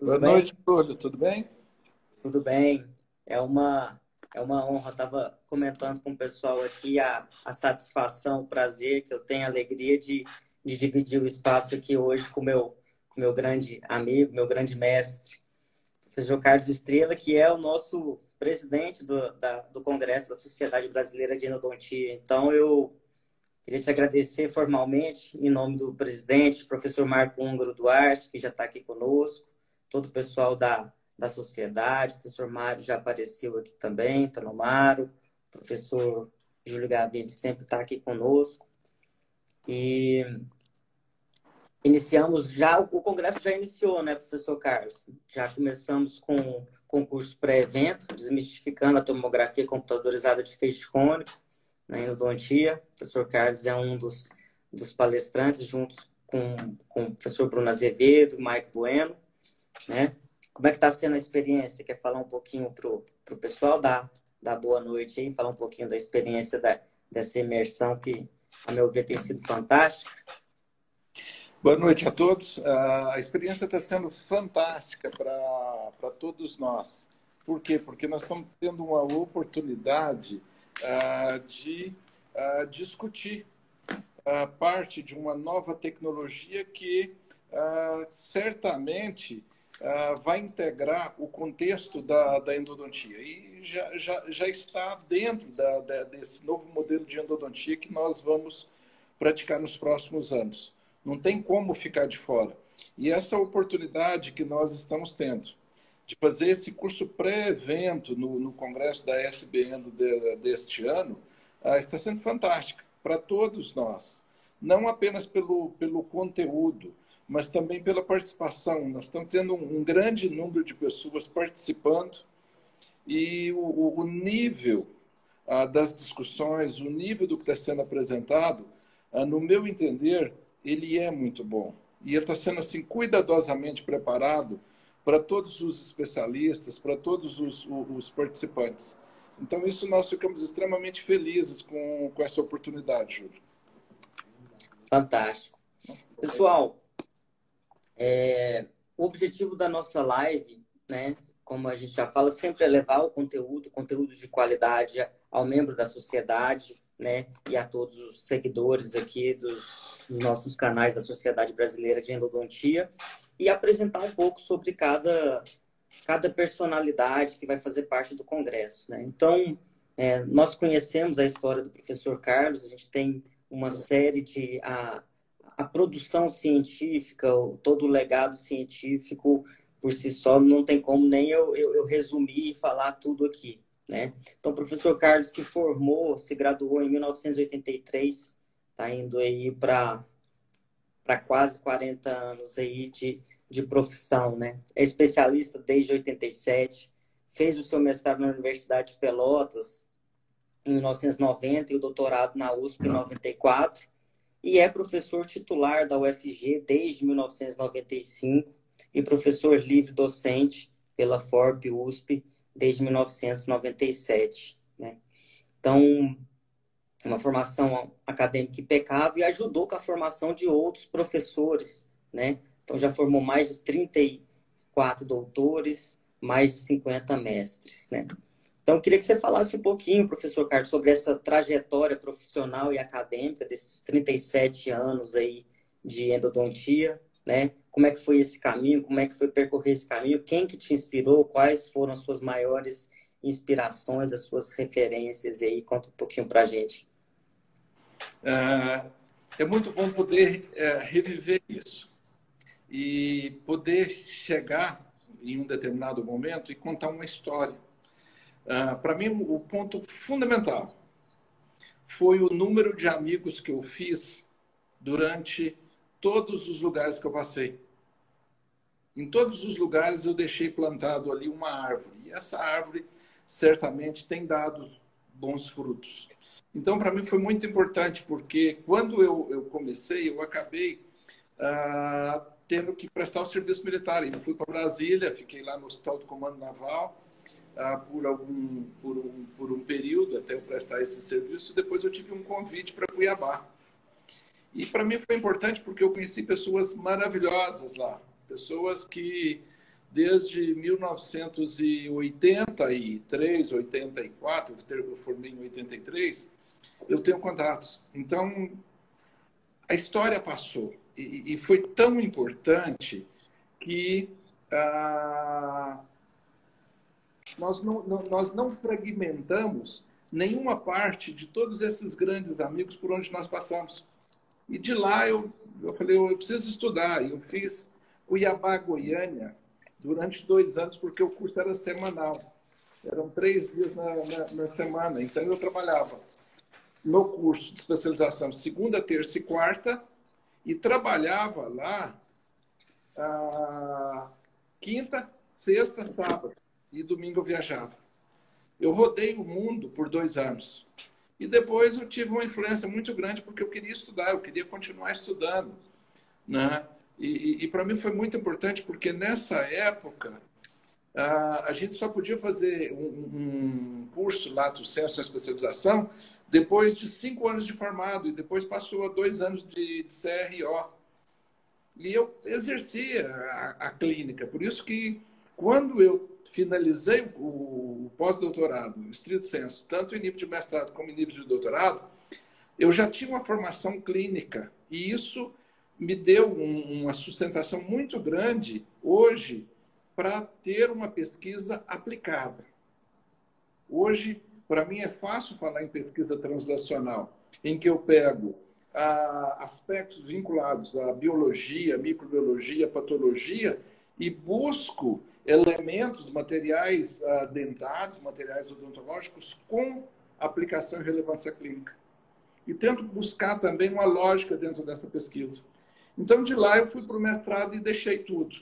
Tudo Boa bem? noite, Túlio. Tudo bem? Tudo bem. É uma, é uma honra. Estava comentando com o pessoal aqui a, a satisfação, o prazer que eu tenho, a alegria de, de dividir o espaço aqui hoje com meu, com meu grande amigo, meu grande mestre, professor Carlos Estrela, que é o nosso presidente do, da, do Congresso da Sociedade Brasileira de Endodontia. Então, eu queria te agradecer formalmente, em nome do presidente, professor Marco Húngaro Duarte, que já está aqui conosco, todo o pessoal da, da sociedade, o professor Mário já apareceu aqui também, Tanomaro, professor Júlio Gavini sempre está aqui conosco. E iniciamos já, o congresso já iniciou, né, professor Carlos? Já começamos com concurso pré-evento, desmistificando a tomografia computadorizada de feixe cônico na né, endodontia. O professor Carlos é um dos, dos palestrantes, juntos com, com o professor Bruno Azevedo, Mike Bueno né? Como é que está sendo a experiência? Quer falar um pouquinho para o pessoal dar, dar boa noite aí, falar um pouquinho da experiência da, dessa imersão que, a meu ver, tem sido fantástica? Boa noite a todos. A experiência está sendo fantástica para todos nós. Por quê? Porque nós estamos tendo uma oportunidade uh, de uh, discutir uh, parte de uma nova tecnologia que certamente uh, vai integrar o contexto da, da endodontia e já, já, já está dentro da, da, desse novo modelo de endodontia que nós vamos praticar nos próximos anos. Não tem como ficar de fora. E essa oportunidade que nós estamos tendo de fazer esse curso pré-evento no, no, congresso da SBN de, deste ano uh, está sendo fantástica para todos nós. Não apenas pelo, pelo conteúdo, mas também pela participação. Nós estamos tendo um, grande número de pessoas participando e o, o nível ah, das discussões, o nível do que está sendo apresentado, ah, no meu entender, ele é muito bom. E ele está sendo assim cuidadosamente preparado para todos os especialistas, para todos os, os, participantes. Então, isso nós ficamos extremamente felizes com, com essa oportunidade, Júlio. Fantástico. Pessoal, é, o objetivo da nossa live, né, como a gente já fala, sempre é levar o conteúdo, conteúdo de qualidade ao membro da sociedade, né, e a todos os seguidores aqui dos, dos nossos canais da Sociedade Brasileira de Endodontia e apresentar um pouco sobre cada cada personalidade que vai fazer parte do congresso, né? Então, é, nós conhecemos a história do professor Carlos, a gente tem uma série de a, a produção científica, todo o legado científico por si só, não tem como nem eu, eu, eu resumir e falar tudo aqui. Né? Então, o professor Carlos, que formou, se graduou em 1983, está indo aí para para quase 40 anos aí de, de profissão, né? É especialista desde 87, fez o seu mestrado na Universidade de Pelotas em 1990 e o doutorado na USP em 94 e é professor titular da UFG desde 1995 e professor livre docente pela FORP USP desde 1997. Né? Então, uma formação acadêmica impecável e ajudou com a formação de outros professores. Né? Então, já formou mais de 34 doutores, mais de 50 mestres. Né? Então, queria que você falasse um pouquinho, professor Carlos, sobre essa trajetória profissional e acadêmica desses 37 anos aí de endodontia, né? Como é que foi esse caminho? Como é que foi percorrer esse caminho? Quem que te inspirou? Quais foram as suas maiores inspirações, as suas referências? Aí, conta um pouquinho para a gente. É, é, muito bom poder é, reviver isso e poder chegar em um determinado momento e contar uma história ah, para mim, o ponto fundamental foi o número de amigos que eu fiz durante todos os lugares que eu passei. Em todos os lugares eu deixei plantado ali uma árvore. E essa árvore certamente tem dado bons frutos. Então, para mim foi muito importante, porque quando eu, eu comecei, eu acabei ah, tendo que prestar o serviço militar. Eu fui para Brasília, fiquei lá no Hospital do Comando Naval, ah, por algum por um, por um período até eu prestar esse serviço. Depois eu tive um convite para Cuiabá. E para mim foi importante porque eu conheci pessoas maravilhosas lá, pessoas que desde 1983, 84, eu formei em 83, eu tenho contatos. Então, a história passou e, foi tão importante que ah, nós, não, nós não fragmentamos nenhuma parte de todos esses grandes amigos por onde nós passamos. E de lá eu, eu falei, eu preciso estudar. Eu fiz Cuiabá, Goiânia, durante dois anos, porque o curso era semanal. Eram três dias na, na, na semana. Então eu trabalhava no curso de especialização segunda, terça e quarta e trabalhava lá ah, quinta, sexta, sábado e domingo eu viajava. Eu rodei o mundo por dois anos. E depois eu tive uma influência muito grande porque eu queria estudar, eu queria continuar estudando. Né? E, e, e para mim foi muito importante porque nessa época a, gente só podia fazer um, um curso Lato Senso na especialização depois de cinco anos de formado e depois passou a dois anos de, de CRO. E eu exercia a, a clínica. Por isso que quando eu finalizei o, o pós-doutorado, estrito senso, tanto em nível de mestrado como em nível de doutorado, eu já tinha uma formação clínica e isso me deu um, uma sustentação muito grande hoje para ter uma pesquisa aplicada. Hoje, para mim, é fácil falar em pesquisa translacional, em que eu pego ah, aspectos vinculados à biologia, microbiologia, patologia e busco elementos, materiais ah, dentários, materiais odontológicos com aplicação e relevância clínica. E tento buscar também uma lógica dentro dessa pesquisa. Então, de lá, eu fui para o mestrado e deixei tudo.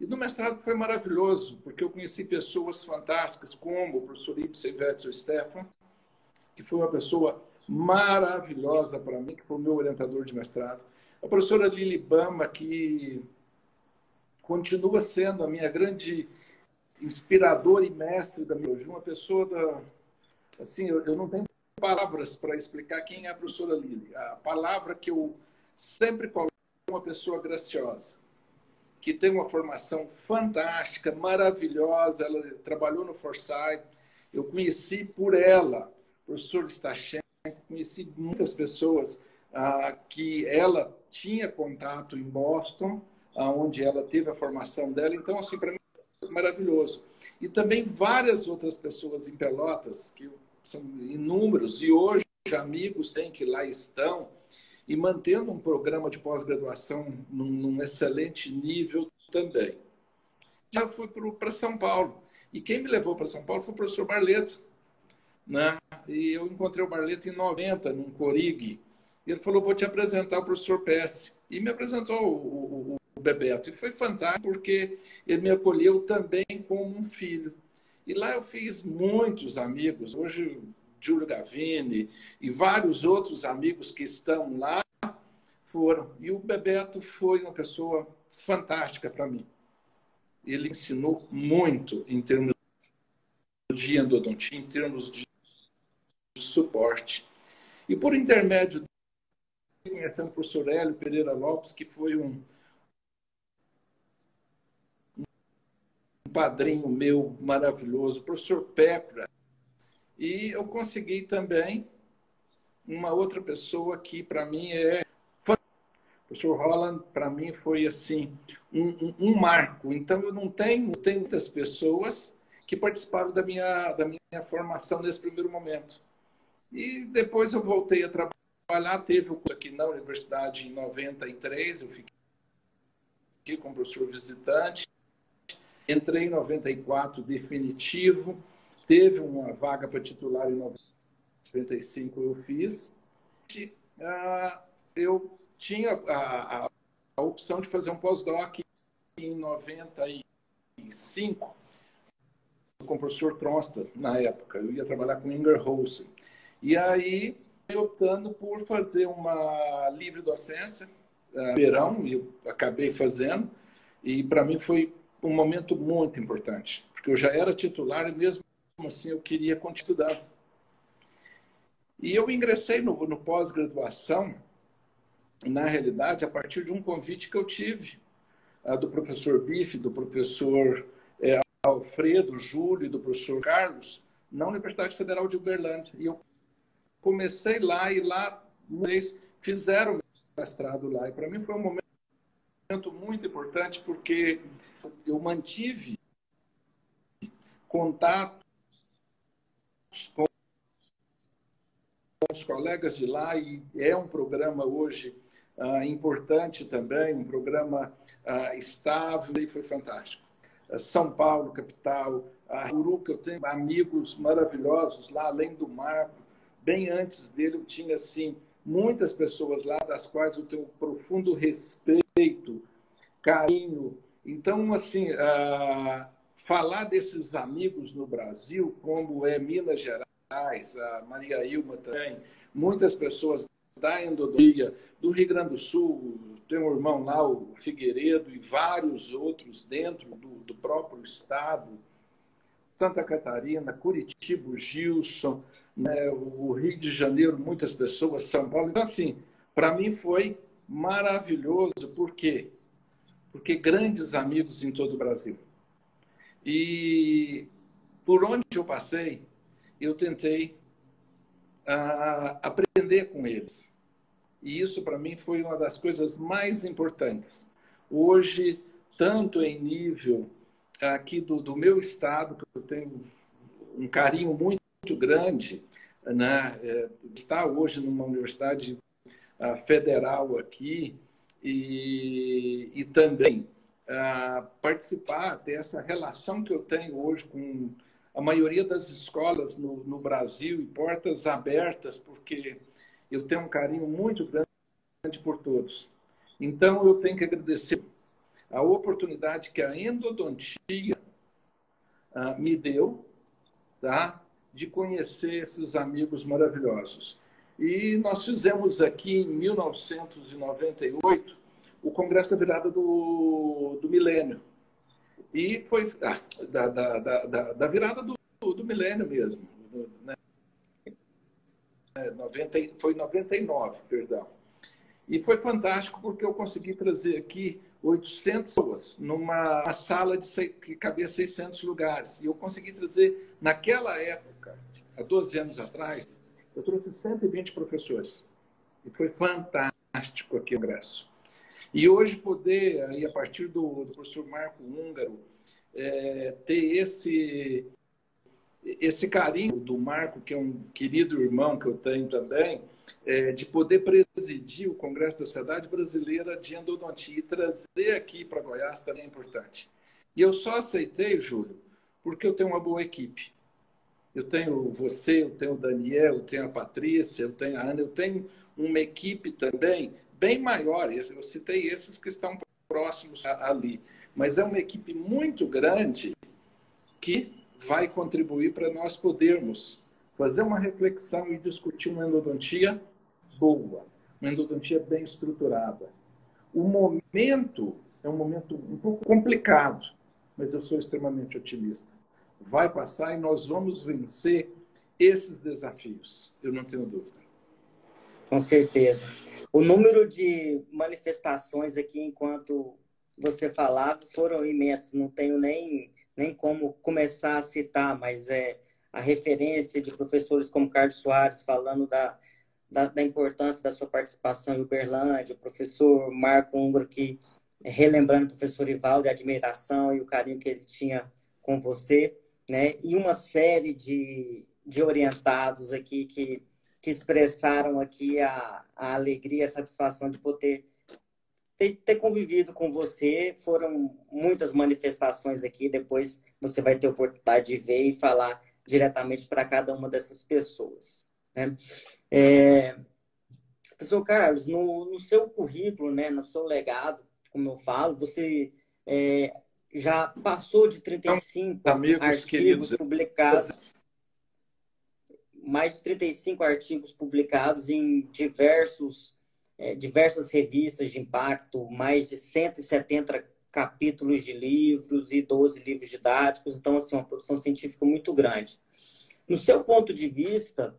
E no mestrado foi maravilhoso, porque eu conheci pessoas fantásticas, como o professor Ibsen Wetzel Stefan, que foi uma pessoa maravilhosa para mim, que foi o meu orientador de mestrado. A professora Lili Bama, que continua sendo a minha grande inspiradora e mestre da biologia, uma pessoa da. Assim, eu, eu não tenho palavras para explicar quem é a professora Lili. A palavra que eu sempre coloco é uma pessoa graciosa, que tem uma formação fantástica, maravilhosa. Ela trabalhou no Forsyth. Eu conheci por ela, professor Stachenko, conheci muitas pessoas ah, que ela tinha contato em Boston onde ela teve a formação dela. Então, assim, para mim, é maravilhoso. E também várias outras pessoas em Pelotas, que são inúmeros, e hoje amigos têm que lá estão, e mantendo um programa de pós-graduação num, num, excelente nível também. Já fui para São Paulo. E quem me levou para São Paulo foi o professor Barleto. Né? E eu encontrei o Barleto em 90, num Corig. E ele falou: vou te apresentar o professor PS. E me apresentou o, o, Bebeto. E foi fantástico porque ele me acolheu também como um filho. E lá eu fiz muitos amigos. Hoje, Júlio Gavini e vários outros amigos que estão lá foram. E o Bebeto foi uma pessoa fantástica para mim. Ele ensinou muito em termos de endodontia, em termos de suporte. E por intermédio conhecendo o professor Hélio Pereira Lopes, que foi um, padrinho meu maravilhoso, o professor Pepra. E eu consegui também uma outra pessoa que, para mim, é. O professor Holland, para mim, foi assim, um, um, um, marco. Então, eu não tenho, tenho muitas pessoas que participaram da minha, da minha formação nesse primeiro momento. E depois eu voltei a trabalhar, teve o curso aqui na universidade em 93, eu fiquei com o professor visitante. Entrei em 94 definitivo, teve uma vaga para titular em 95, eu fiz. E, uh, eu tinha a, a, a, opção de fazer um pós-doc em 95 com o professor Tronsta, na época. Eu ia trabalhar com Inger Olsen. E aí, optando por fazer uma livre docência, uh, verão, e eu acabei fazendo. E para mim foi um momento muito importante, porque eu já era titular e mesmo assim eu queria continuar. E eu ingressei no, no pós-graduação, na realidade, a partir de um convite que eu tive do professor Bife, do professor é, Alfredo, Júlio e do professor Carlos na Universidade Federal de Uberlândia. E eu comecei lá e lá eles fizeram mestrado lá. E para mim foi um momento muito importante porque eu mantive contato com os colegas de lá e é um programa hoje ah, importante também, um programa ah, estável e foi fantástico. Ah, São Paulo, capital, a Uruca, eu tenho amigos maravilhosos lá, além do Marco. Bem antes dele, eu tinha, assim, muitas pessoas lá, das quais eu tenho profundo respeito, carinho. Então, assim, uh, falar desses amigos no Brasil, como é Minas Gerais, a Maria Ilma também, muitas pessoas da endodontia, do Rio Grande do Sul, tem um irmão lá, o Figueiredo, e vários outros dentro do, do próprio estado, Santa Catarina, Curitiba, Gilson, né, o Rio de Janeiro, muitas pessoas, São Paulo. Então, assim, para mim foi maravilhoso. Por quê? Porque grandes amigos em todo o Brasil. E por onde eu passei, eu tentei uh, aprender com eles. E isso, para mim, foi uma das coisas mais importantes. Hoje, tanto em nível aqui do, do meu estado, que eu tenho um carinho muito, muito grande, né? É, está hoje numa universidade uh, federal aqui e, e também uh, participar dessa relação que eu tenho hoje com a maioria das escolas no, no Brasil e portas abertas, porque eu tenho um carinho muito grande por todos. Então, eu tenho que agradecer a oportunidade que a endodontia uh, me deu tá? de conhecer esses amigos maravilhosos. E nós fizemos aqui em 1998 o Congresso da Virada do, do Milênio. E foi ah, da, da, da, da, virada do, do milênio mesmo. Né? 90, foi 99, perdão. E foi fantástico porque eu consegui trazer aqui 800 pessoas numa sala de que cabia 600 lugares. E eu consegui trazer, naquela época, há 12 anos atrás, eu trouxe 120 professores. E foi fantástico aqui o congresso. E hoje poder, aí, a partir do, do professor Marco Húngaro, é, ter esse, esse carinho do Marco, que é um querido irmão que eu tenho também, é, de poder presidir o Congresso da Sociedade Brasileira de Endodontia e trazer aqui para Goiás também é importante. E eu só aceitei, Júlio, porque eu tenho uma boa equipe. Eu tenho você, eu tenho o Daniel, eu tenho a Patrícia, eu tenho a Ana, eu tenho uma equipe também bem maior. Eu citei esses que estão próximos ali. Mas é uma equipe muito grande que vai contribuir para nós podermos fazer uma reflexão e discutir uma endodontia boa, uma endodontia bem estruturada. O momento é um momento um pouco complicado, mas eu sou extremamente otimista. Vai passar e nós vamos vencer esses desafios, eu não tenho dúvida. Com certeza. O número de manifestações aqui, enquanto você falava, foram imensos. Não tenho nem, nem como começar a citar, mas é a referência de professores como Carlos Soares falando da, da, da, importância da sua participação em Uberlândia, o professor Marco Ungro que relembrando o professor Ivaldo, a admiração e o carinho que ele tinha com você, né? E uma série de, de orientados aqui que, que expressaram aqui a, a alegria, a satisfação de poder ter, ter convivido com você. Foram muitas manifestações aqui, depois você vai ter oportunidade de ver e falar diretamente para cada uma dessas pessoas. Né? É, professor Carlos, no, no, seu currículo, né, no seu legado, como eu falo, você é, já passou de 35 então, Amigos, artigos queridos, publicados, mais de 35 artigos publicados em diversos, é, diversas revistas de impacto, mais de 170 capítulos de livros e 12 livros didáticos, então, assim, uma produção científica muito grande. No seu ponto de vista,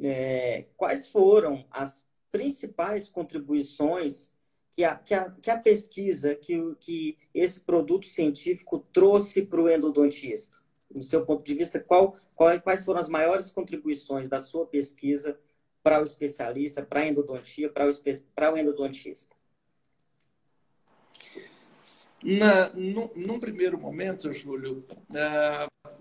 é, quais foram as principais contribuições que a, que a, que a pesquisa, que, que esse produto científico trouxe para o endodontista? No seu ponto de vista, qual, qual, quais foram as maiores contribuições da sua pesquisa para o especialista, para a endodontia, para o, para o endodontista? Na, no, num primeiro momento, Júlio, uh,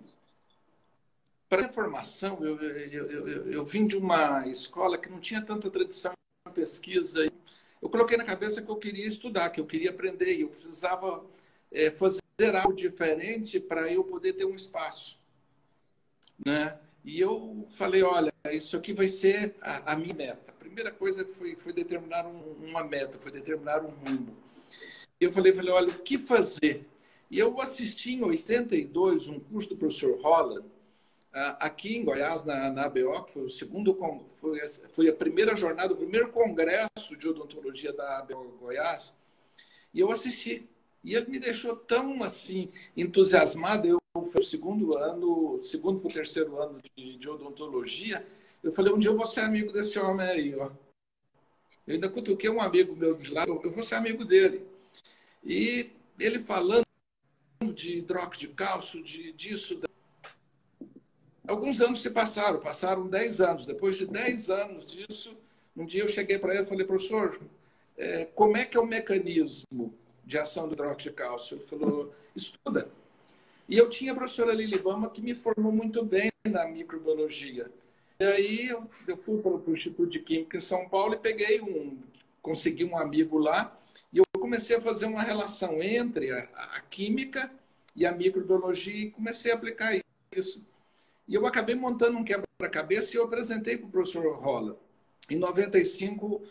para a formação, eu, eu, eu, eu, vim de uma escola que não tinha tanta tradição em pesquisa. Eu coloquei na cabeça que eu queria estudar, que eu queria aprender, e eu precisava é, fazer algo diferente para eu poder ter um espaço. Né? E eu falei, olha, isso aqui vai ser a, a minha meta. A primeira coisa foi, foi determinar um, uma meta, foi determinar um rumo. Eu falei, falei, olha, o que fazer? E eu assisti em 82 um curso do professor Holland, aqui em Goiás, na, na ABO, que foi o segundo, foi, foi a primeira jornada, o primeiro congresso de odontologia da ABO Goiás, e eu assisti. E ele me deixou tão assim entusiasmado. Eu fui o segundo ano, segundo para o terceiro ano de, de, odontologia. Eu falei, um dia eu vou ser amigo desse homem aí, ó. Eu ainda cutuquei um amigo meu de lá, eu vou ser amigo dele. E ele falando de hidróxido de cálcio, de, disso. Da... Alguns anos se passaram, passaram 10 anos. Depois de 10 anos disso, um dia eu cheguei para ele e falei, professor, é, como é que é o mecanismo de ação do hidróxido de cálcio? Ele falou, estuda. E eu tinha a professora Lili Bama, que me formou muito bem na microbiologia. E aí eu, eu fui para o Instituto de Química em São Paulo e peguei um, consegui um amigo lá e eu comecei a fazer uma relação entre a, a química e a microbiologia e comecei a aplicar isso. E eu acabei montando um quebra-cabeça e eu apresentei para o professor Rolla. Em 95,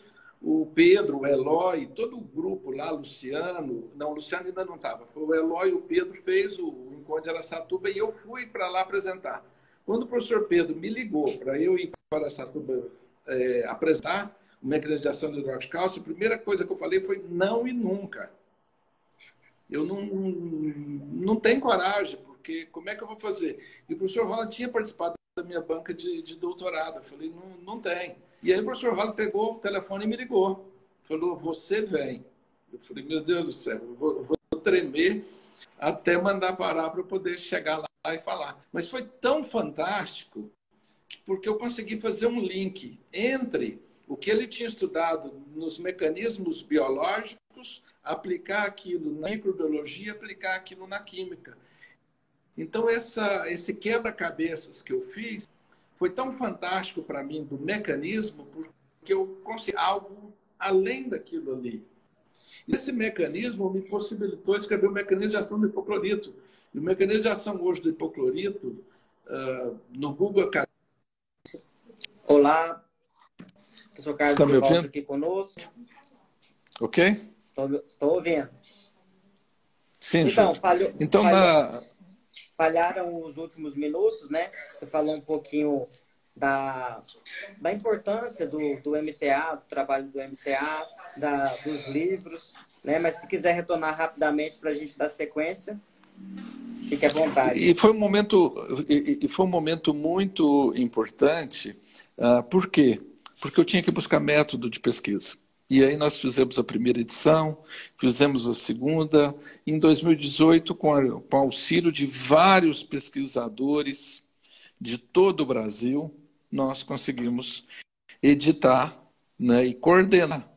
o Pedro, o Eloy, todo o grupo lá, Luciano, não, Luciano ainda não estava, foi o Eloy o Pedro fez o encontro de Aracatuba e eu fui para lá apresentar. Quando o professor Pedro me ligou para eu ir para Aracatuba é, apresentar o mecanismo de hidróxido de cálcio, a primeira coisa que eu falei foi não e nunca. Eu não, não tenho coragem, porque como é que eu vou fazer? E o professor Rola tinha participado da minha banca de, de doutorado. Eu falei, não, não tem. E aí o professor Rosa pegou o telefone e me ligou. Falou, você vem. Eu falei, meu Deus do céu, eu vou, eu vou tremer até mandar parar para eu poder chegar lá e falar. Mas foi tão fantástico porque eu consegui fazer um link entre o que ele tinha estudado nos mecanismos biológicos, aplicar aquilo na microbiologia, aplicar aquilo na química. Então, essa, esse quebra-cabeças que eu fiz foi tão fantástico para mim do mecanismo, porque eu consegui algo além daquilo ali. Esse mecanismo me possibilitou escrever o mecanismo de ação do hipoclorito. E o mecanismo de ação hoje do hipoclorito, uh, no Google Academy. Olá, professor Carlos Está me ouvindo? aqui conosco. Ok? Estou, estou ouvindo. Sim, então, falhou, então falhou, na falharam os últimos minutos, né? Você falou um pouquinho da, da importância do, do MTA, do trabalho do MTA, da, dos livros, né? Mas se quiser retornar rapidamente para a gente dar sequência, fique à vontade. E foi um momento, e, foi um momento muito importante. Uh, por quê? Porque eu tinha que buscar método de pesquisa. E aí nós fizemos a primeira edição, fizemos a segunda. Em 2018, com, a, com auxílio de vários pesquisadores de todo o Brasil, nós conseguimos editar né, e coordenar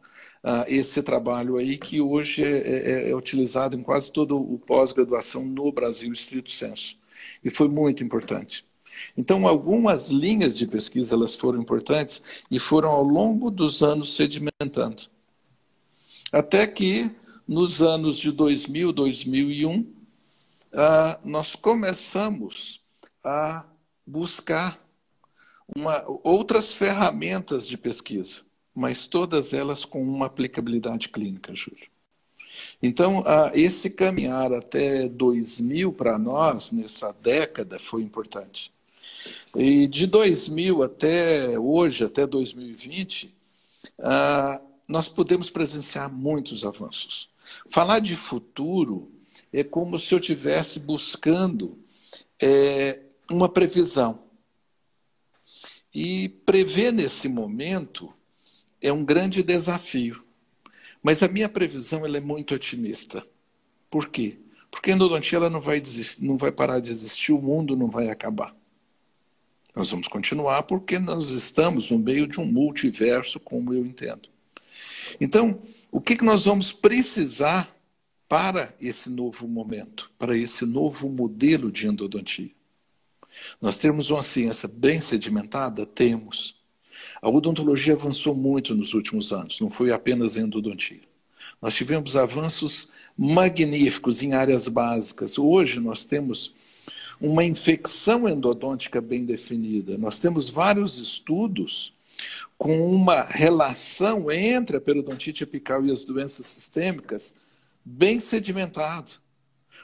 uh, esse trabalho aí que hoje é, é, é utilizado em quase todo o pós-graduação no Brasil, estrito senso. E foi muito importante. Então, algumas linhas de pesquisa elas foram importantes e foram ao longo dos anos sedimentando. Até que, nos anos de 2000, 2001, ah, nós começamos a buscar uma, outras ferramentas de pesquisa, mas todas elas com uma aplicabilidade clínica, Júlio. Então, esse caminhar até 2000 para nós, nessa década, foi importante. E de 2000 até hoje, até 2020, ah, nós podemos presenciar muitos avanços. Falar de futuro é como se eu estivesse buscando é, uma previsão. E prever nesse momento é um grande desafio. Mas a minha previsão ela é muito otimista. Por quê? Porque a endodontia ela não vai, desistir, não vai parar de existir, o mundo não vai acabar. Nós vamos continuar porque nós estamos no meio de um multiverso, como eu entendo. Então, o que, que nós vamos precisar para esse novo momento, para esse novo modelo de endodontia? Nós temos uma ciência bem sedimentada? Temos. A odontologia avançou muito nos últimos anos, não foi apenas a endodontia. Nós tivemos avanços magníficos em áreas básicas. Hoje nós temos uma infecção endodôntica bem definida. Nós temos vários estudos com uma relação entre a periodontite apical e as doenças sistêmicas bem sedimentado.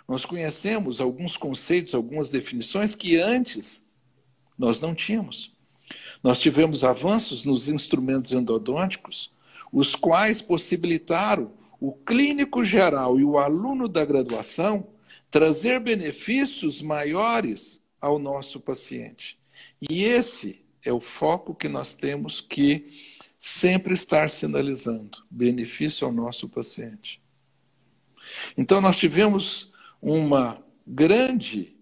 Nós conhecemos alguns conceitos, algumas definições que antes nós não tínhamos. Nós tivemos avanços nos instrumentos endodônticos, os quais possibilitaram o clínico geral e o aluno da graduação trazer benefícios maiores ao nosso paciente. E esse é o foco que nós temos que sempre estar sinalizando: benefício ao nosso paciente. Então, nós tivemos uma grande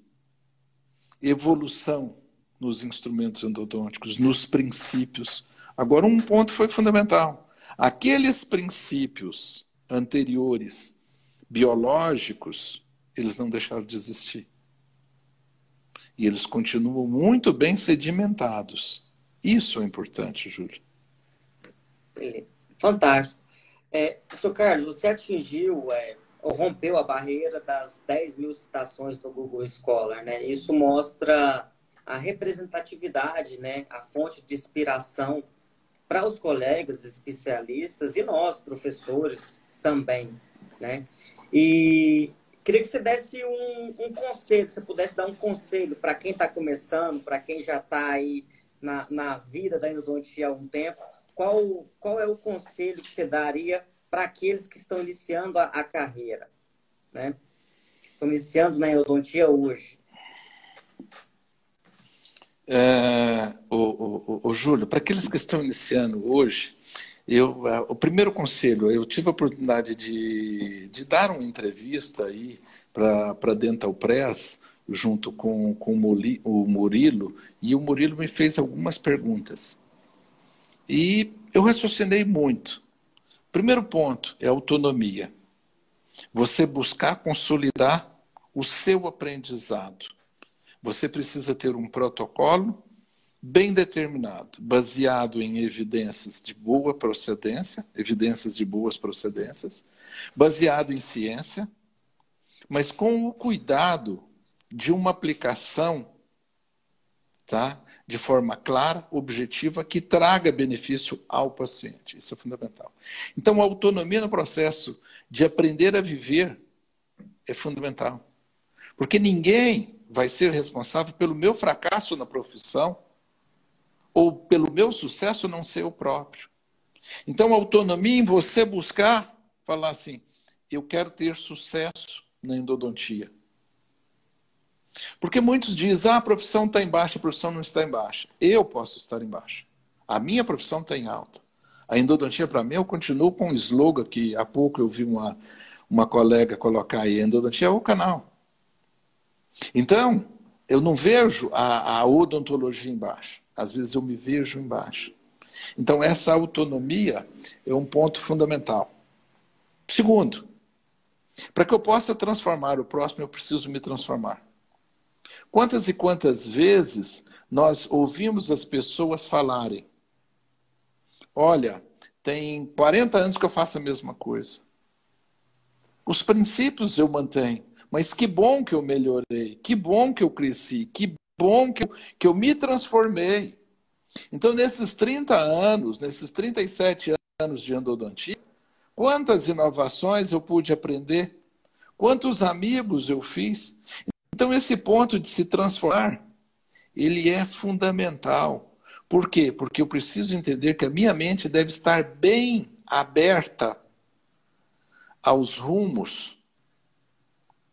evolução nos instrumentos endodônticos, nos princípios. Agora, um ponto foi fundamental: aqueles princípios anteriores, biológicos, eles não deixaram de existir. E eles continuam muito bem sedimentados. Isso é importante, Júlio. Beleza. Fantástico. É, professor Carlos, você atingiu, é, ou rompeu a barreira das 10 mil citações do Google Scholar, né? Isso mostra a representatividade, né? A fonte de inspiração para os colegas especialistas e nós, professores, também, né? E queria que você desse um, um conselho, se você pudesse dar um conselho para quem está começando, para quem já está aí na, na vida da endodontia há um tempo, qual, qual é o conselho que você daria para aqueles que estão iniciando a, a carreira, né? Que estão iniciando na endodontia hoje? É, o, o, o, o Júlio, para aqueles que estão iniciando hoje, eu, é, o primeiro conselho, eu tive a oportunidade de, de dar uma entrevista aí para Dental Press, junto com, com o Murilo, e o Murilo me fez algumas perguntas. E eu raciocinei muito. Primeiro ponto é autonomia. Você buscar consolidar o seu aprendizado. Você precisa ter um protocolo, bem determinado, baseado em evidências de boa procedência, evidências de boas procedências, baseado em ciência, mas com o cuidado de uma aplicação, tá? De forma clara, objetiva, que traga benefício ao paciente. Isso é fundamental. Então, a autonomia no processo de aprender a viver é fundamental. Porque ninguém vai ser responsável pelo meu fracasso na profissão ou pelo meu sucesso não ser o próprio. Então, autonomia em você buscar falar assim: eu quero ter sucesso na endodontia. Porque muitos dizem: ah, a profissão está em baixa, a profissão não está em baixa. Eu posso estar em baixa. A minha profissão está em alta. A endodontia, para mim, eu continuo com um slogan que há pouco eu vi uma, uma colega colocar aí: endodontia é o canal. Então, eu não vejo a, a odontologia embaixo. Às vezes eu me vejo embaixo. Então, essa autonomia é um ponto fundamental. Segundo, para que eu possa transformar o próximo, eu preciso me transformar. Quantas e quantas vezes nós ouvimos as pessoas falarem: Olha, tem 40 anos que eu faço a mesma coisa. Os princípios eu mantenho, mas que bom que eu melhorei, que bom que eu cresci, que bom que eu, que eu me transformei. Então, nesses 30 anos, nesses 37 anos de endodontia, quantas inovações eu pude aprender, quantos amigos eu fiz. Então, esse ponto de se transformar, ele é fundamental. Por quê? Porque eu preciso entender que a minha mente deve estar bem aberta aos rumos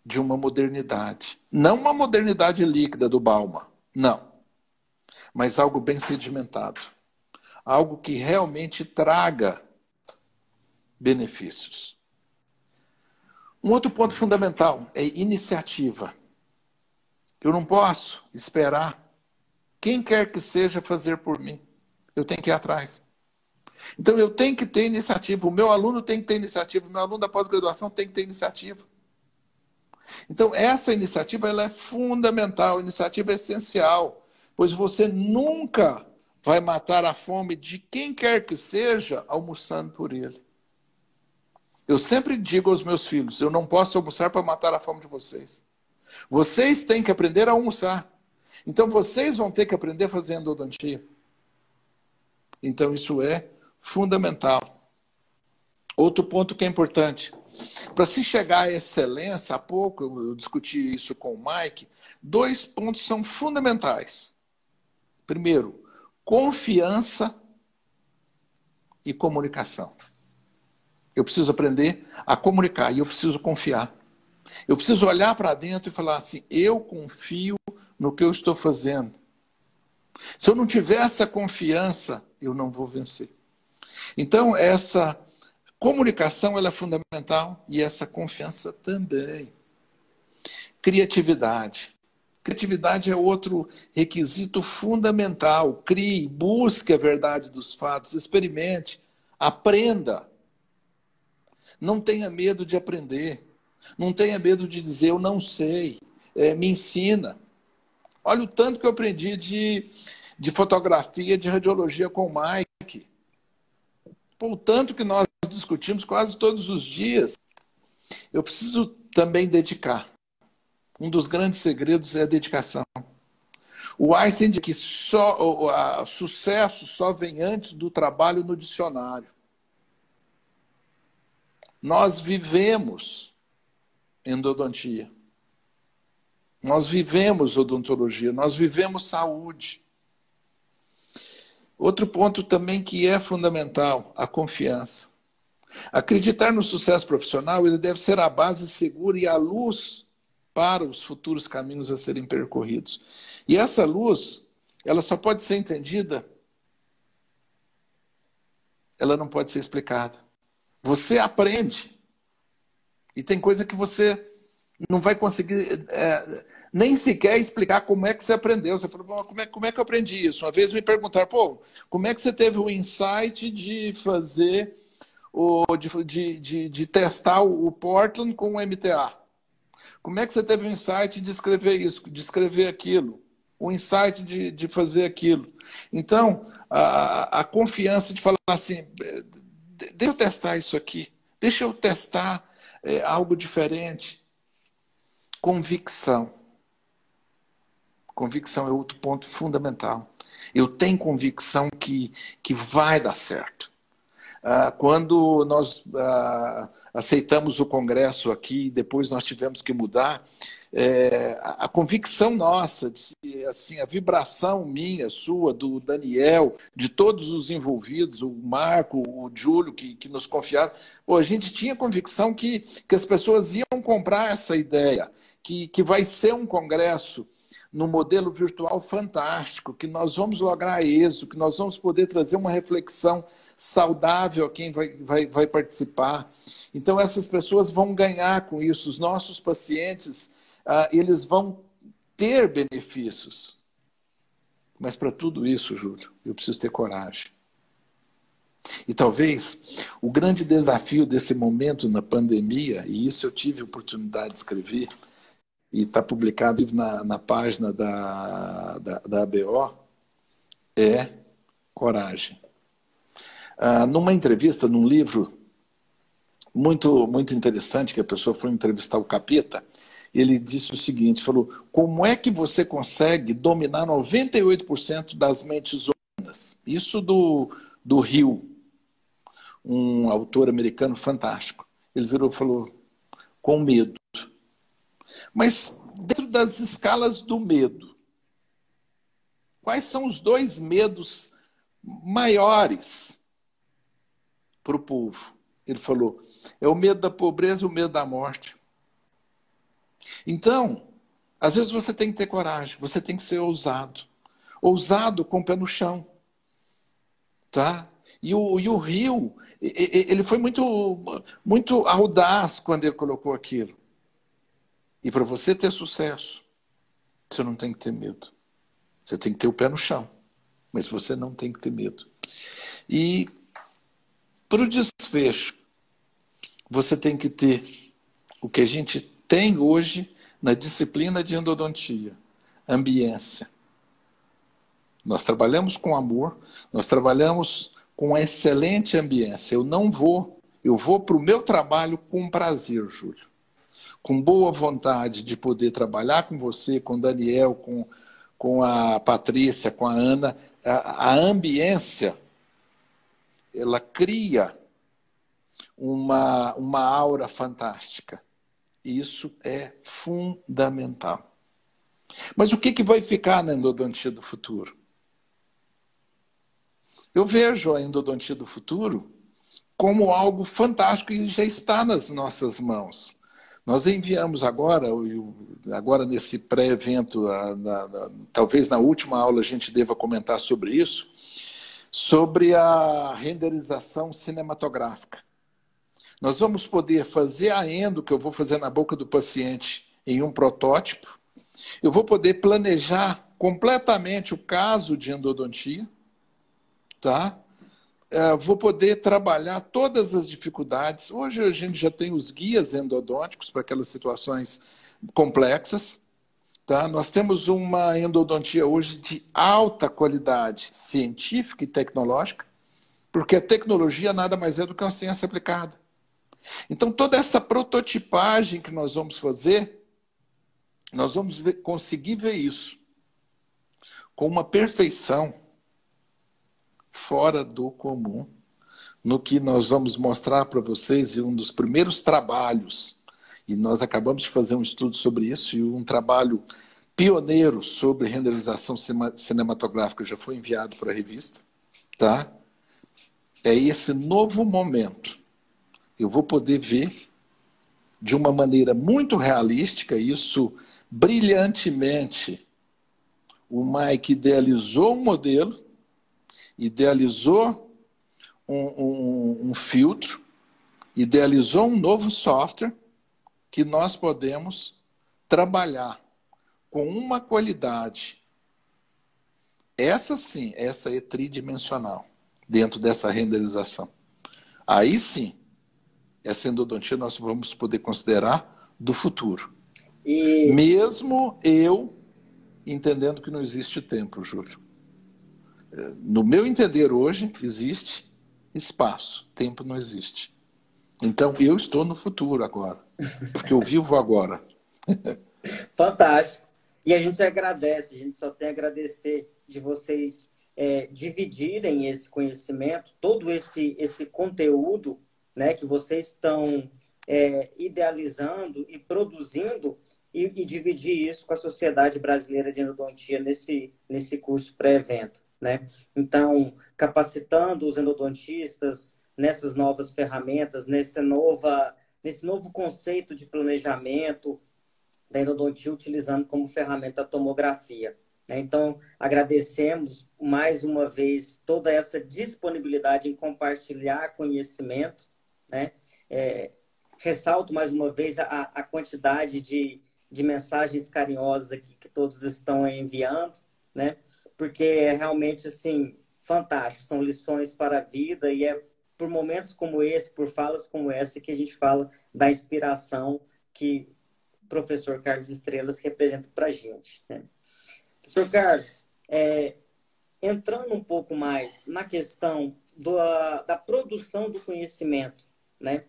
de uma modernidade. Não uma modernidade líquida do Balma, não. Mas algo bem sedimentado. Algo que realmente traga benefícios. Um outro ponto fundamental é iniciativa. Eu não posso esperar quem quer que seja fazer por mim. Eu tenho que ir atrás. Então eu tenho que ter iniciativa. O meu aluno tem que ter iniciativa. O meu aluno da pós-graduação tem que ter iniciativa. Então essa iniciativa ela é fundamental, iniciativa é essencial, pois você nunca vai matar a fome de quem quer que seja almoçando por ele. Eu sempre digo aos meus filhos: eu não posso almoçar para matar a fome de vocês. Vocês têm que aprender a almoçar. Então vocês vão ter que aprender a fazer endodontia. Então isso é fundamental. Outro ponto que é importante. Para se chegar à excelência, há pouco eu discuti isso com o Mike, dois pontos são fundamentais. Primeiro, confiança e comunicação. Eu preciso aprender a comunicar e eu preciso confiar. Eu preciso olhar para dentro e falar assim: eu confio no que eu estou fazendo. Se eu não tiver essa confiança, eu não vou vencer. Então, essa comunicação ela é fundamental e essa confiança também. Criatividade. Criatividade é outro requisito fundamental. Crie, busque a verdade dos fatos, experimente, aprenda. Não tenha medo de aprender. Não tenha medo de dizer eu não sei. É, me ensina. Olha o tanto que eu aprendi de, de fotografia, de radiologia com o Mike. Pô, o tanto que nós discutimos quase todos os dias. Eu preciso também dedicar. Um dos grandes segredos é a dedicação. O Einstein diz que só, o, sucesso só vem antes do trabalho no dicionário. Nós vivemos endodontia. Nós vivemos odontologia, nós vivemos saúde. Outro ponto também que é fundamental, a confiança. Acreditar no sucesso profissional, ele deve ser a base segura e a luz para os futuros caminhos a serem percorridos. E essa luz, ela só pode ser entendida, ela não pode ser explicada. Você aprende. E tem coisa que você não vai conseguir é, nem sequer explicar como é que você aprendeu. Você falou, como é, como é que eu aprendi isso? Uma vez me perguntaram, pô, como é que você teve o insight de fazer, o, de, de, de, testar o Portland com o MTA? Como é que você teve o insight de escrever isso, de escrever aquilo? O insight de, de fazer aquilo. Então, a, a confiança de falar assim, deixa eu testar isso aqui, deixa eu testar é, algo diferente. Convicção. Convicção é outro ponto fundamental. Eu tenho convicção que, que vai dar certo. Ah, quando nós ah, aceitamos o Congresso aqui, depois nós tivemos que mudar, é, a, convicção nossa, assim, a vibração minha, sua, do Daniel, de todos os envolvidos, o Marco, o Júlio, que, nos confiaram, a gente tinha convicção que, que as pessoas iam comprar essa ideia, que, que vai ser um congresso no modelo virtual fantástico, que nós vamos lograr êxito, que nós vamos poder trazer uma reflexão saudável a quem vai, vai, vai participar. Então, essas pessoas vão ganhar com isso. Os nossos pacientes, ah, eles vão ter benefícios. Mas para tudo isso, Júlio, eu preciso ter coragem. E talvez o grande desafio desse momento na pandemia, e isso eu tive oportunidade de escrever, e está publicado na, na página da, da, da ABO, é coragem. Ah, numa entrevista, num livro muito, muito interessante, que a pessoa foi entrevistar o Capeta, ele disse o seguinte, falou, como é que você consegue dominar 98% das mentes humanas? Isso do, do Rio, um autor americano fantástico. Ele virou e falou, com medo. Mas dentro das escalas do medo, quais são os dois medos maiores para o povo. Ele falou: é o medo da pobreza e o medo da morte. Então, às vezes você tem que ter coragem, você tem que ser ousado. Ousado com o pé no chão. Tá? E o, e o rio, ele foi muito, muito audaz quando ele colocou aquilo. E para você ter sucesso, você não tem que ter medo. Você tem que ter o pé no chão. Mas você não tem que ter medo. E para o desfecho, você tem que ter o que a gente tem hoje na disciplina de endodontia: ambiência. Nós trabalhamos com amor, nós trabalhamos com excelente ambiência. Eu não vou, eu vou para o meu trabalho com prazer, Júlio. Com boa vontade de poder trabalhar com você, com Daniel, com, com a Patrícia, com a Ana. A, a ambiência, ela cria uma, uma aura fantástica. Isso é fundamental. Mas o que, que vai ficar na endodontia do futuro? Eu vejo a endodontia do futuro como algo fantástico e já está nas nossas mãos. Nós enviamos agora, agora nesse pré-evento, talvez na última aula a gente deva comentar sobre isso, sobre a renderização cinematográfica. Nós vamos poder fazer a endo que eu vou fazer na boca do paciente em um protótipo. Eu vou poder planejar completamente o caso de endodontia tá? É, vou poder trabalhar todas as dificuldades. Hoje a gente já tem os guias endodônticos para aquelas situações complexas. Tá? Nós temos uma endodontia hoje de alta qualidade científica e tecnológica, porque a tecnologia nada mais é do que uma ciência aplicada. Então, toda essa prototipagem que nós vamos fazer, nós vamos ver, conseguir ver isso com uma perfeição fora do comum no que nós vamos mostrar para vocês em um dos primeiros trabalhos. E nós acabamos de fazer um estudo sobre isso e um trabalho pioneiro sobre renderização cinematográfica já foi enviado para a revista, tá? É esse novo momento. Eu vou poder ver de uma maneira muito realística isso brilhantemente. O Mike idealizou um modelo idealizou um, um, um filtro, idealizou um novo software que nós podemos trabalhar com uma qualidade. Essa sim, essa é tridimensional dentro dessa renderização. Aí sim, essa endodontia nós vamos poder considerar do futuro. E... Mesmo eu entendendo que não existe tempo, Júlio no meu entender hoje, existe espaço, tempo não existe. Então eu estou no futuro agora, porque eu vivo agora. Fantástico. E a gente agradece, a gente só tem a agradecer de vocês é, dividirem esse conhecimento, todo esse, esse conteúdo né, que vocês estão é, idealizando e produzindo e, e, dividir isso com a Sociedade Brasileira de Endodontia nesse, nesse curso pré-evento. Né? Então, capacitando os endodontistas nessas novas ferramentas, nessa nova, nesse novo conceito de planejamento da endodontia, utilizando como ferramenta a tomografia. Né? Então, agradecemos mais uma vez toda essa disponibilidade em compartilhar conhecimento. Né? É, ressalto mais uma vez a, a quantidade de, de mensagens carinhosas aqui que todos estão enviando. Né? porque é realmente assim fantástico. São lições para a vida e é por momentos como esse, por falas como essa, que a gente fala da inspiração que o professor Carlos Estrelas representa para a gente. Né? Professor Carlos, é, entrando um pouco mais na questão do, da produção do conhecimento, né?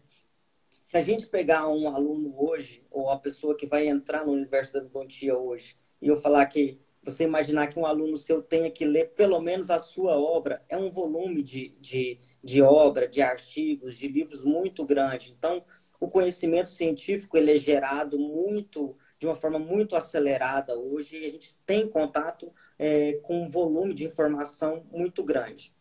Se a gente pegar um aluno hoje, ou a pessoa que vai entrar no universo da odontia hoje, e eu falar que você imaginar que um aluno seu tenha que ler pelo menos a sua obra, é um volume de, de, de obra, de artigos, de livros muito grande. Então, o conhecimento científico ele é gerado muito de uma forma muito acelerada hoje e a gente tem contato é, com um volume de informação muito grande.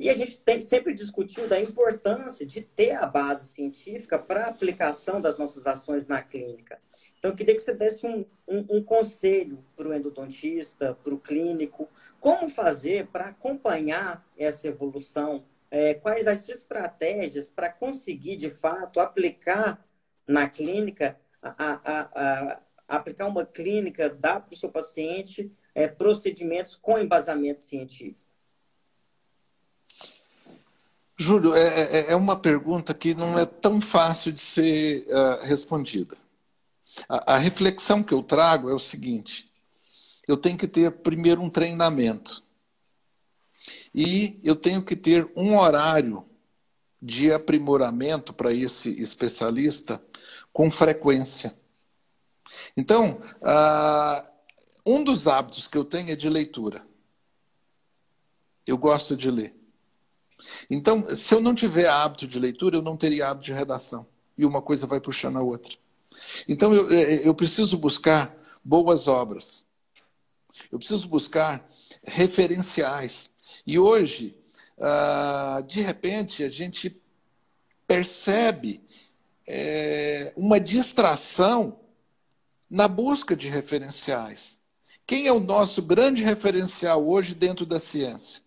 E a gente tem sempre discutiu da importância de ter a base científica para a aplicação das nossas ações na clínica. Então, eu queria que você desse um, um, um conselho para o endodontista, para o clínico, como fazer para acompanhar essa evolução é, quais as estratégias para conseguir, de fato, aplicar na clínica, a, a, a, aplicar uma clínica, dar para o seu paciente é, procedimentos com embasamento científico? Júlio, é, é, é uma pergunta que não é tão fácil de ser uh, respondida. A, a reflexão que eu trago é o seguinte: eu tenho que ter primeiro um treinamento. E eu tenho que ter um horário de aprimoramento para esse especialista com frequência. Então, uh, um dos hábitos que eu tenho é de leitura. Eu gosto de ler. Então, se eu não tiver hábito de leitura, eu não teria hábito de redação. E uma coisa vai puxando a outra. Então, eu, eu preciso buscar boas obras. Eu preciso buscar referenciais. E hoje, uh, de repente, a gente percebe é, uma distração na busca de referenciais. Quem é o nosso grande referencial hoje dentro da ciência?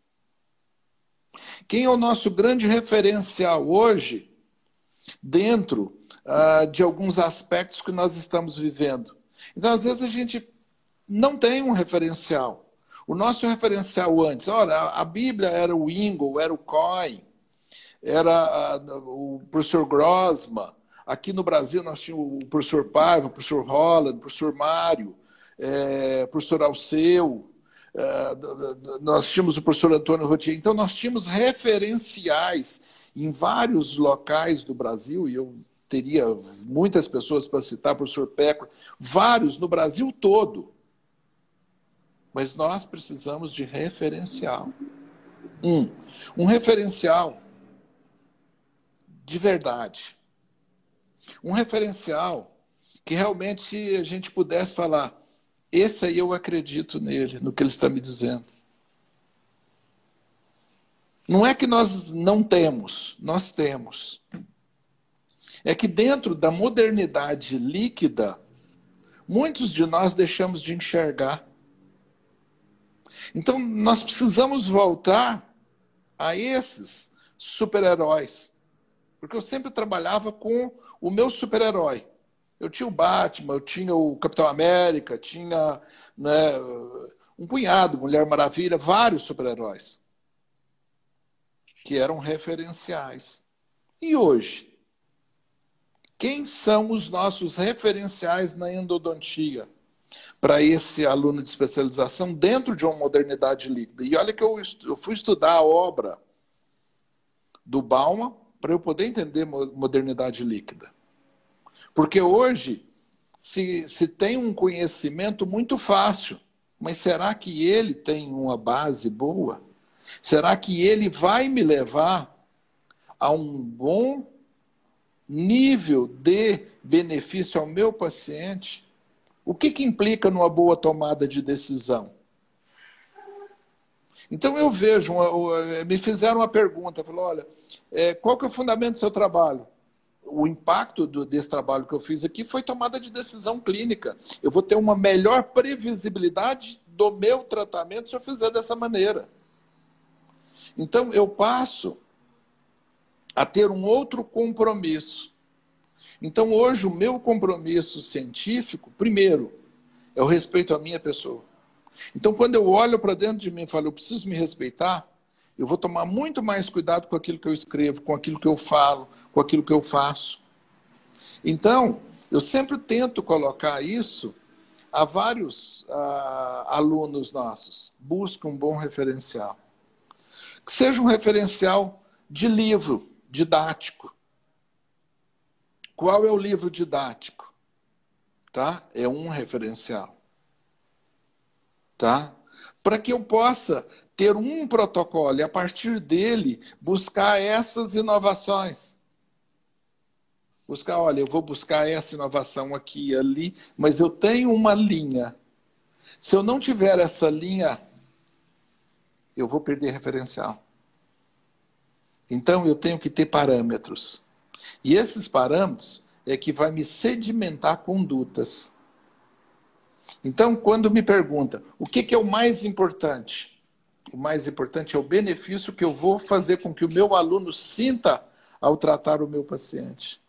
Quem é o nosso grande referencial hoje dentro uh, de alguns aspectos que nós estamos vivendo? Então, às vezes, a gente não tem um referencial. O nosso referencial antes, olha, a Bíblia era o Ingo, era o Coin, era uh, o professor Grossman. Aqui no Brasil nós tínhamos o professor Paiva, o professor Holland, o professor Mário, é, o professor Alceu, é, nós tínhamos o professor Antônio Rotier. Então nós tínhamos referenciais em vários locais do Brasil, e eu teria muitas pessoas para citar, professor Peco, vários no Brasil todo. Mas nós precisamos de referencial. Um, um referencial de verdade. Um referencial que realmente a gente pudesse falar: esse aí eu acredito nele, no que ele está me dizendo. Não é que nós não temos, nós temos. É que dentro da modernidade líquida, muitos de nós deixamos de enxergar. Então, nós precisamos voltar a esses super-heróis. Porque eu sempre trabalhava com o meu super-herói. Eu tinha o Batman, eu tinha o Capitão América, tinha né, um punhado, Mulher Maravilha, vários super-heróis que eram referenciais. E hoje? Quem são os nossos referenciais na endodontia? para esse aluno de especialização dentro de uma modernidade líquida. E olha que eu, eu fui estudar a obra do Bauman para eu poder entender modernidade líquida. Porque hoje se, se tem um conhecimento muito fácil, mas será que ele tem uma base boa? Será que ele vai me levar a um bom nível de benefício ao meu paciente? O que, que implica numa boa tomada de decisão? Então eu vejo, uma, me fizeram uma pergunta, falou, olha, é, qual que é o fundamento do seu trabalho? O impacto do, desse trabalho que eu fiz aqui foi tomada de decisão clínica. Eu vou ter uma melhor previsibilidade do meu tratamento se eu fizer dessa maneira. Então eu passo a ter um outro compromisso. Então, hoje, o meu compromisso científico, primeiro, é o respeito à minha pessoa. Então, quando eu olho para dentro de mim e falo, eu preciso me respeitar, eu vou tomar muito mais cuidado com aquilo que eu escrevo, com aquilo que eu falo, com aquilo que eu faço. Então, eu sempre tento colocar isso a vários uh, alunos nossos. Busca um bom referencial. Que seja um referencial de livro didático. Qual é o livro didático? Tá? É um referencial. Tá? Para que eu possa ter um protocolo e a partir dele buscar essas inovações. Buscar, olha, eu vou buscar essa inovação aqui e ali, mas eu tenho uma linha. Se eu não tiver essa linha, eu vou perder referencial. Então eu tenho que ter parâmetros. E esses parâmetros é que vai me sedimentar condutas. Então, quando me pergunta o que, que é o mais importante, O mais importante é o benefício que eu vou fazer com que o meu aluno sinta ao tratar o meu paciente.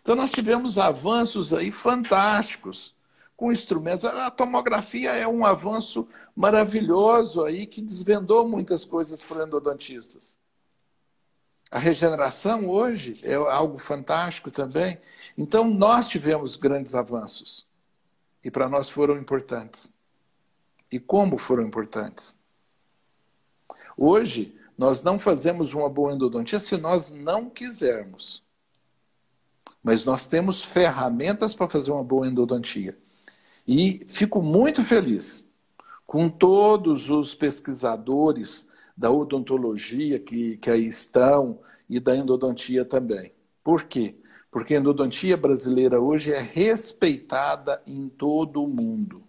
Então, nós tivemos avanços aí fantásticos com instrumentos. A tomografia é um avanço maravilhoso aí que desvendou muitas coisas para endodontistas. A regeneração hoje é algo fantástico também. Então, nós tivemos grandes avanços. E para nós foram importantes. E como foram importantes? Hoje, nós não fazemos uma boa endodontia se nós não quisermos. Mas nós temos ferramentas para fazer uma boa endodontia. E fico muito feliz com todos os pesquisadores da odontologia que, que aí estão e da endodontia também. Por quê? Porque a endodontia brasileira hoje é respeitada em todo o mundo.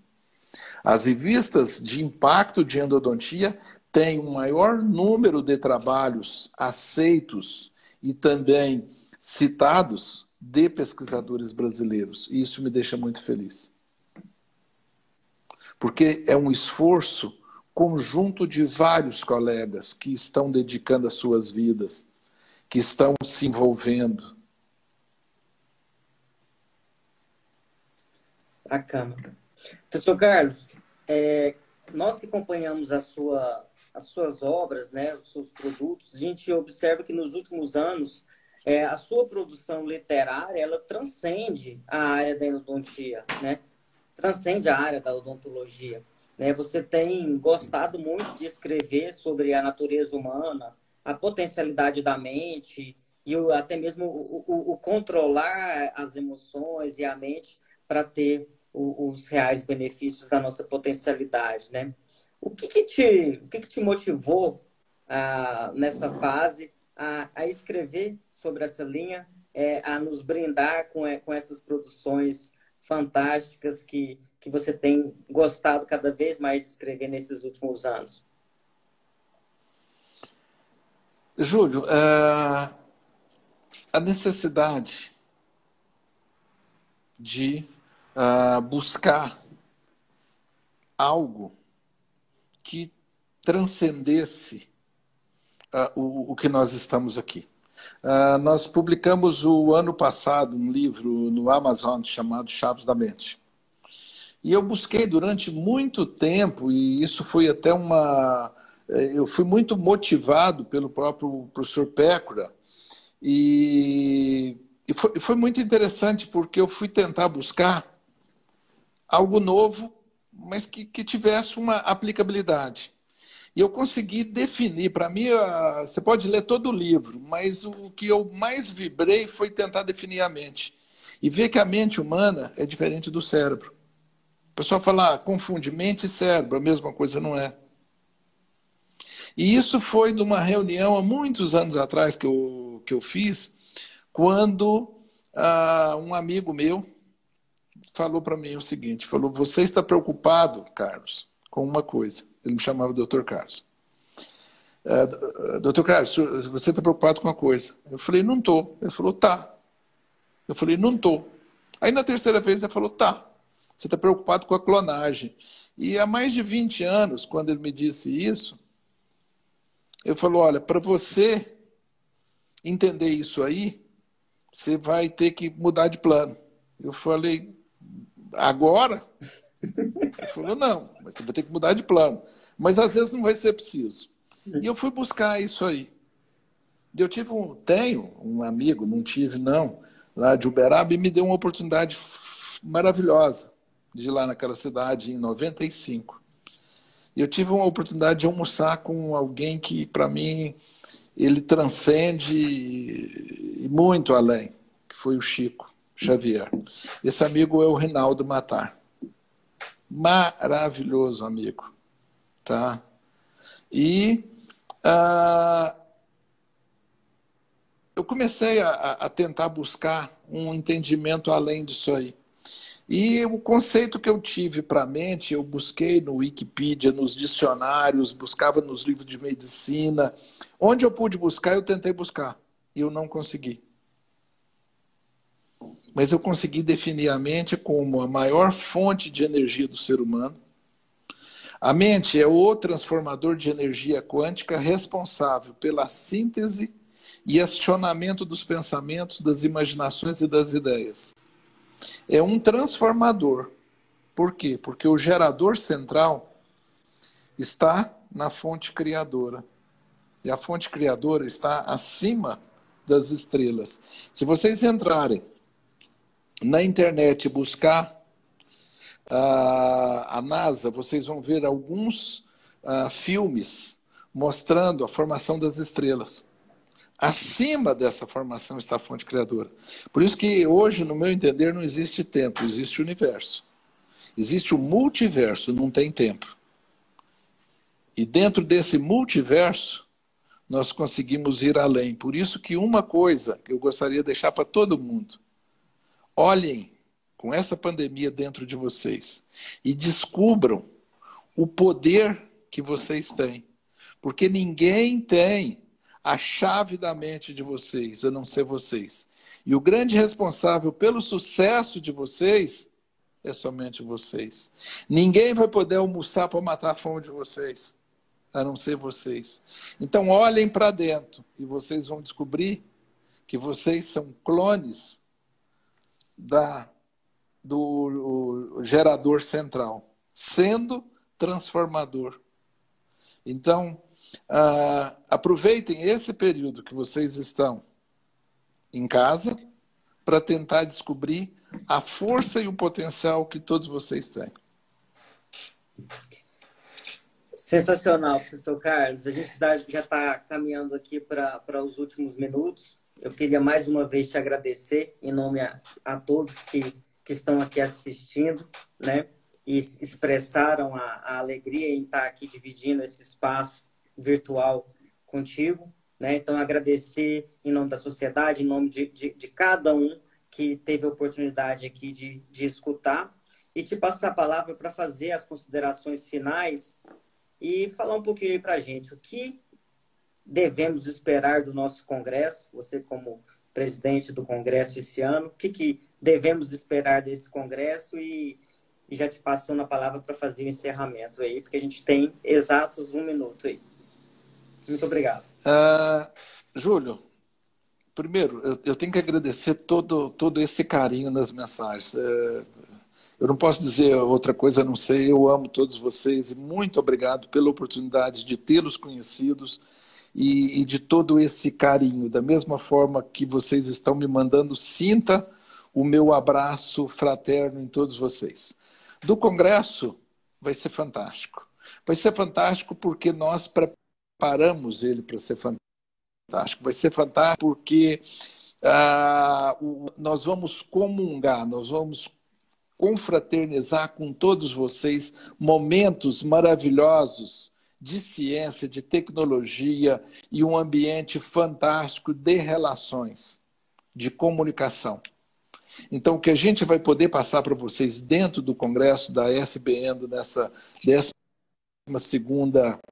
As revistas de impacto de endodontia têm um maior número de trabalhos aceitos e também citados de pesquisadores brasileiros. E isso me deixa muito feliz. Porque é um esforço conjunto de vários colegas que estão dedicando as suas vidas, que estão se envolvendo. Bacana. Professor Carlos, é, nós que acompanhamos a sua, as suas obras, né, os seus produtos, a gente observa que nos últimos anos é, a sua produção literária ela transcende a área da endodontia, né? transcende a área da odontologia. Né? Você tem gostado muito de escrever sobre a natureza humana, a potencialidade da mente e o, até mesmo o, o, o, controlar as emoções e a mente para ter os reais benefícios da nossa potencialidade, né? O que, que te, o que, que te motivou ah, nessa fase a, a, escrever sobre essa linha, é, a nos brindar com, é, com essas produções fantásticas que, que você tem gostado cada vez mais de escrever nesses últimos anos? Júlio, uh, a necessidade de uh, buscar algo que transcendesse uh, o, o, que nós estamos aqui. Uh, nós publicamos o ano passado um livro no Amazon chamado Chaves da Mente. E eu busquei durante muito tempo, e isso foi até uma. Eh, eu fui muito motivado pelo próprio professor Pécora, e, e foi, foi muito interessante porque eu fui tentar buscar algo novo, mas que, que tivesse uma aplicabilidade. E eu consegui definir, para mim, você pode ler todo o livro, mas o que eu mais vibrei foi tentar definir a mente. E ver que a mente humana é diferente do cérebro. O pessoal fala, ah, confunde mente e cérebro, a mesma coisa não é. E isso foi numa reunião há muitos anos atrás que eu, que eu fiz, quando ah, um amigo meu, falou para mim o seguinte: falou, você está preocupado, Carlos, com uma coisa. Ele me chamava Dr. Carlos. Uh, Doutor Carlos, você está preocupado com uma coisa? Eu falei, não estou. Ele falou, tá. Eu falei, não estou. Aí na terceira vez ele falou, tá. Você está preocupado com a clonagem. E há mais de 20 anos, quando ele me disse isso, eu falou, olha, para você entender isso aí, você vai ter que mudar de plano. Eu falei, agora? Ele falou, não, mas você vai ter que mudar de plano. Mas às vezes não vai ser preciso. E eu fui buscar isso aí. Eu tive um, tenho um amigo, não tive não, lá de Uberaba, e me deu uma oportunidade maravilhosa de ir lá naquela cidade em 95. E eu tive uma oportunidade de almoçar com alguém que, para mim, ele transcende muito além, que foi o Chico. Xavier. Esse amigo é o Rinaldo Matar. Maravilhoso amigo. Tá? E uh, eu comecei a, a tentar buscar um entendimento além disso aí. E o conceito que eu tive para a mente, eu busquei no Wikipedia, nos dicionários, buscava nos livros de medicina. Onde eu pude buscar, eu tentei buscar. E eu não consegui mas eu consegui definir a mente como a maior fonte de energia do ser humano, A mente é o transformador de energia quântica responsável pela síntese e acionamento dos pensamentos, das imaginações e das ideias. É um transformador. Por quê? Porque o gerador central está na fonte criadora. E a fonte criadora está acima das estrelas. Se vocês entrarem na internet buscar a, a NASA, vocês vão ver alguns uh, filmes mostrando a formação das estrelas. Acima dessa formação está a fonte criadora. Por isso que hoje, no meu entender, não existe tempo, existe universo. Existe o multiverso, não tem tempo. E dentro desse multiverso, nós conseguimos ir além. Por isso que uma coisa que eu gostaria de deixar para todo mundo, olhem com essa pandemia dentro de vocês e descubram o poder que vocês têm. Porque ninguém tem a chave da mente de vocês, a não ser vocês. E o grande responsável pelo sucesso de vocês é somente vocês. Ninguém vai poder almoçar para matar a fome de vocês, a não ser vocês. Então olhem para dentro e vocês vão descobrir que vocês são clones da do gerador central, sendo transformador. Então, uh, aproveitem esse período que vocês estão em casa para tentar descobrir a força e o potencial que todos vocês têm. Sensacional, professor Carlos. A gente já está caminhando aqui para os últimos minutos. Eu queria mais uma vez te agradecer em nome a, a todos que que estão aqui assistindo, né? E expressaram a, a alegria em estar aqui dividindo esse espaço virtual contigo, né? Então, agradecer em nome da sociedade, em nome de, de, de cada um que teve a oportunidade aqui de, de escutar e te passar a palavra para fazer as considerações finais e falar um pouquinho para a gente o que devemos esperar do nosso congresso. Você como presidente do Congresso esse ano. O que, que devemos esperar desse Congresso e, e já te passando a palavra para fazer o encerramento aí, porque a gente tem exatos um minuto aí. Muito obrigado. Uh, Júlio, primeiro, eu, eu, tenho que agradecer todo, todo esse carinho nas mensagens. Uh, eu não posso dizer outra coisa a não ser eu amo todos vocês e muito obrigado pela oportunidade de tê-los conhecidos e, e de todo esse carinho. Da mesma forma que vocês estão me mandando, sinta o meu abraço fraterno em todos vocês. Do Congresso vai ser fantástico. Vai ser fantástico porque nós preparamos ele para ser fantástico. Vai ser fantástico porque ah, nós vamos comungar, nós vamos confraternizar com todos vocês momentos maravilhosos de ciência, de tecnologia e um ambiente fantástico de relações, de comunicação. Então, o que a gente vai poder passar para vocês dentro do congresso da SBN, nessa 12